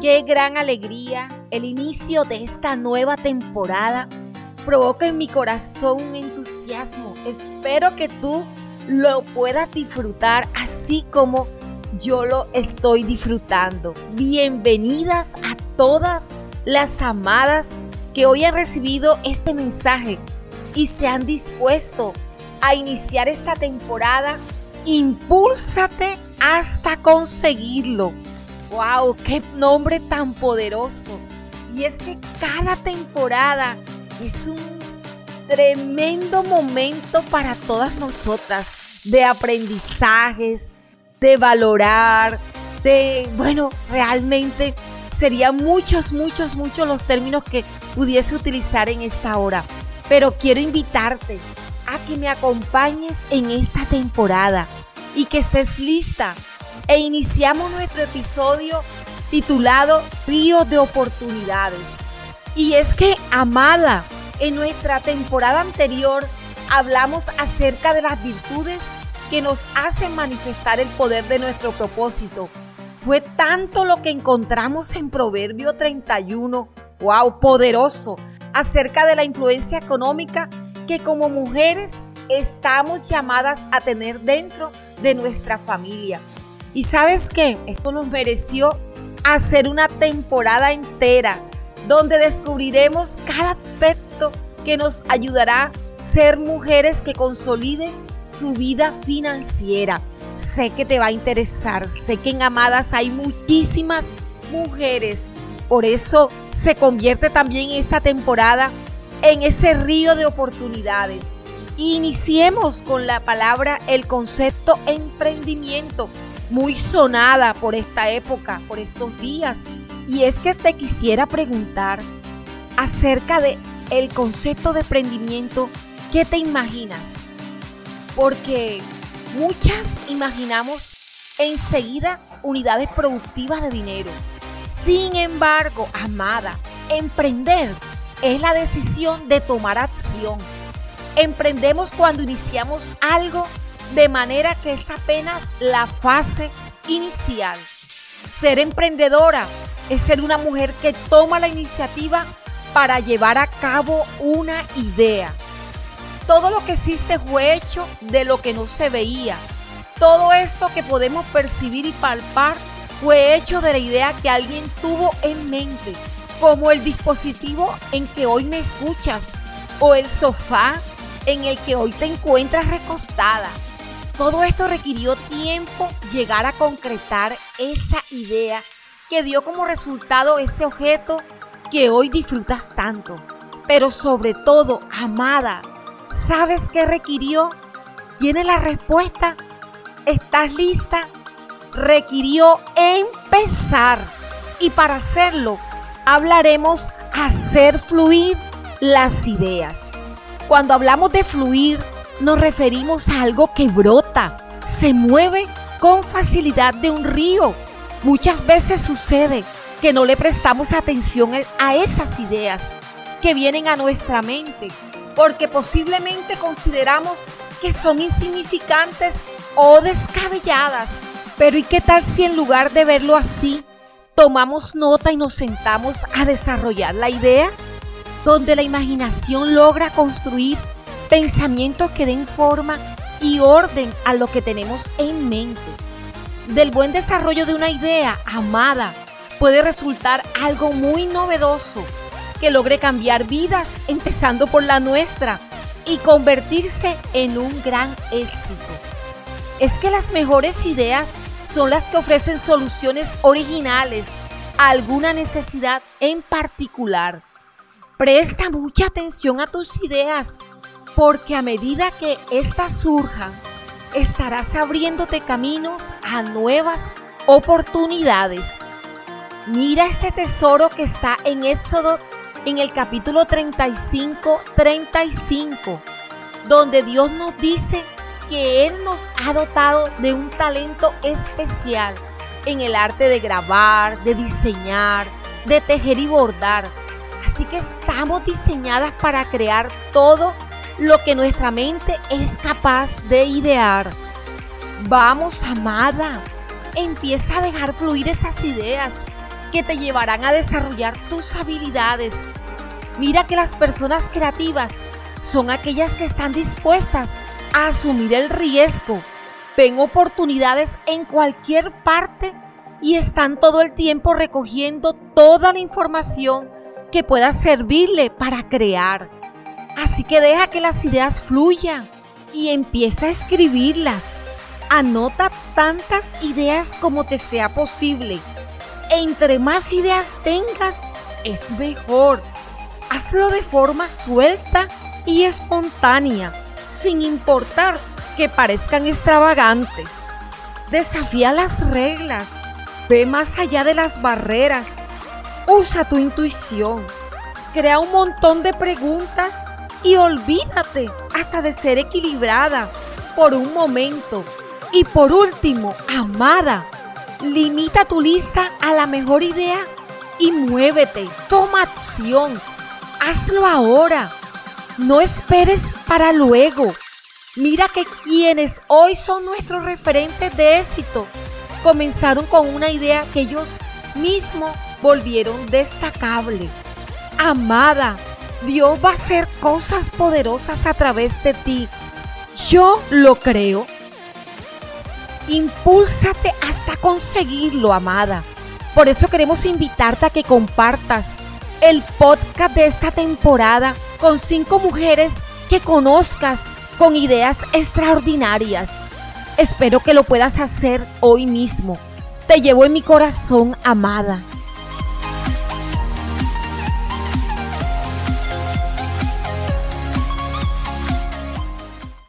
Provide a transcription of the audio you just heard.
Qué gran alegría el inicio de esta nueva temporada provoca en mi corazón un entusiasmo. Espero que tú lo puedas disfrutar así como yo lo estoy disfrutando. Bienvenidas a todas las amadas que hoy han recibido este mensaje y se han dispuesto a iniciar esta temporada. Impúlsate hasta conseguirlo. ¡Wow! ¡Qué nombre tan poderoso! Y es que cada temporada es un tremendo momento para todas nosotras de aprendizajes, de valorar, de, bueno, realmente serían muchos, muchos, muchos los términos que pudiese utilizar en esta hora. Pero quiero invitarte a que me acompañes en esta temporada y que estés lista. E iniciamos nuestro episodio titulado Río de Oportunidades. Y es que, amada, en nuestra temporada anterior hablamos acerca de las virtudes que nos hacen manifestar el poder de nuestro propósito. Fue tanto lo que encontramos en Proverbio 31, wow, poderoso, acerca de la influencia económica que como mujeres estamos llamadas a tener dentro de nuestra familia. Y sabes qué, esto nos mereció hacer una temporada entera donde descubriremos cada aspecto que nos ayudará a ser mujeres que consoliden su vida financiera. Sé que te va a interesar, sé que en Amadas hay muchísimas mujeres. Por eso se convierte también esta temporada en ese río de oportunidades. Iniciemos con la palabra, el concepto emprendimiento, muy sonada por esta época, por estos días. Y es que te quisiera preguntar acerca de el concepto de emprendimiento, ¿qué te imaginas? porque muchas imaginamos enseguida unidades productivas de dinero. Sin embargo, amada, emprender es la decisión de tomar acción. Emprendemos cuando iniciamos algo de manera que es apenas la fase inicial. Ser emprendedora es ser una mujer que toma la iniciativa para llevar a cabo una idea todo lo que existe fue hecho de lo que no se veía. Todo esto que podemos percibir y palpar fue hecho de la idea que alguien tuvo en mente, como el dispositivo en que hoy me escuchas o el sofá en el que hoy te encuentras recostada. Todo esto requirió tiempo llegar a concretar esa idea que dio como resultado ese objeto que hoy disfrutas tanto. Pero sobre todo, amada, ¿Sabes qué requirió? ¿Tiene la respuesta? ¿Estás lista? Requirió empezar. Y para hacerlo, hablaremos hacer fluir las ideas. Cuando hablamos de fluir, nos referimos a algo que brota, se mueve con facilidad de un río. Muchas veces sucede que no le prestamos atención a esas ideas que vienen a nuestra mente porque posiblemente consideramos que son insignificantes o descabelladas. Pero ¿y qué tal si en lugar de verlo así, tomamos nota y nos sentamos a desarrollar la idea? Donde la imaginación logra construir pensamientos que den forma y orden a lo que tenemos en mente. Del buen desarrollo de una idea amada puede resultar algo muy novedoso que logre cambiar vidas, empezando por la nuestra, y convertirse en un gran éxito. Es que las mejores ideas son las que ofrecen soluciones originales a alguna necesidad en particular. Presta mucha atención a tus ideas, porque a medida que éstas surjan, estarás abriéndote caminos a nuevas oportunidades. Mira este tesoro que está en Éxodo en el capítulo 35, 35, donde Dios nos dice que Él nos ha dotado de un talento especial en el arte de grabar, de diseñar, de tejer y bordar. Así que estamos diseñadas para crear todo lo que nuestra mente es capaz de idear. Vamos, amada, empieza a dejar fluir esas ideas que te llevarán a desarrollar tus habilidades. Mira que las personas creativas son aquellas que están dispuestas a asumir el riesgo, ven oportunidades en cualquier parte y están todo el tiempo recogiendo toda la información que pueda servirle para crear. Así que deja que las ideas fluyan y empieza a escribirlas. Anota tantas ideas como te sea posible. Entre más ideas tengas, es mejor. Hazlo de forma suelta y espontánea, sin importar que parezcan extravagantes. Desafía las reglas, ve más allá de las barreras, usa tu intuición, crea un montón de preguntas y olvídate hasta de ser equilibrada por un momento. Y por último, amada, limita tu lista a la mejor idea y muévete, toma acción, hazlo ahora. No esperes para luego. Mira que quienes hoy son nuestros referentes de éxito comenzaron con una idea que ellos mismos volvieron destacable. Amada, Dios va a hacer cosas poderosas a través de ti. Yo lo creo. Impúlsate hasta conseguirlo, amada. Por eso queremos invitarte a que compartas el podcast de esta temporada con cinco mujeres que conozcas con ideas extraordinarias. Espero que lo puedas hacer hoy mismo. Te llevo en mi corazón, amada.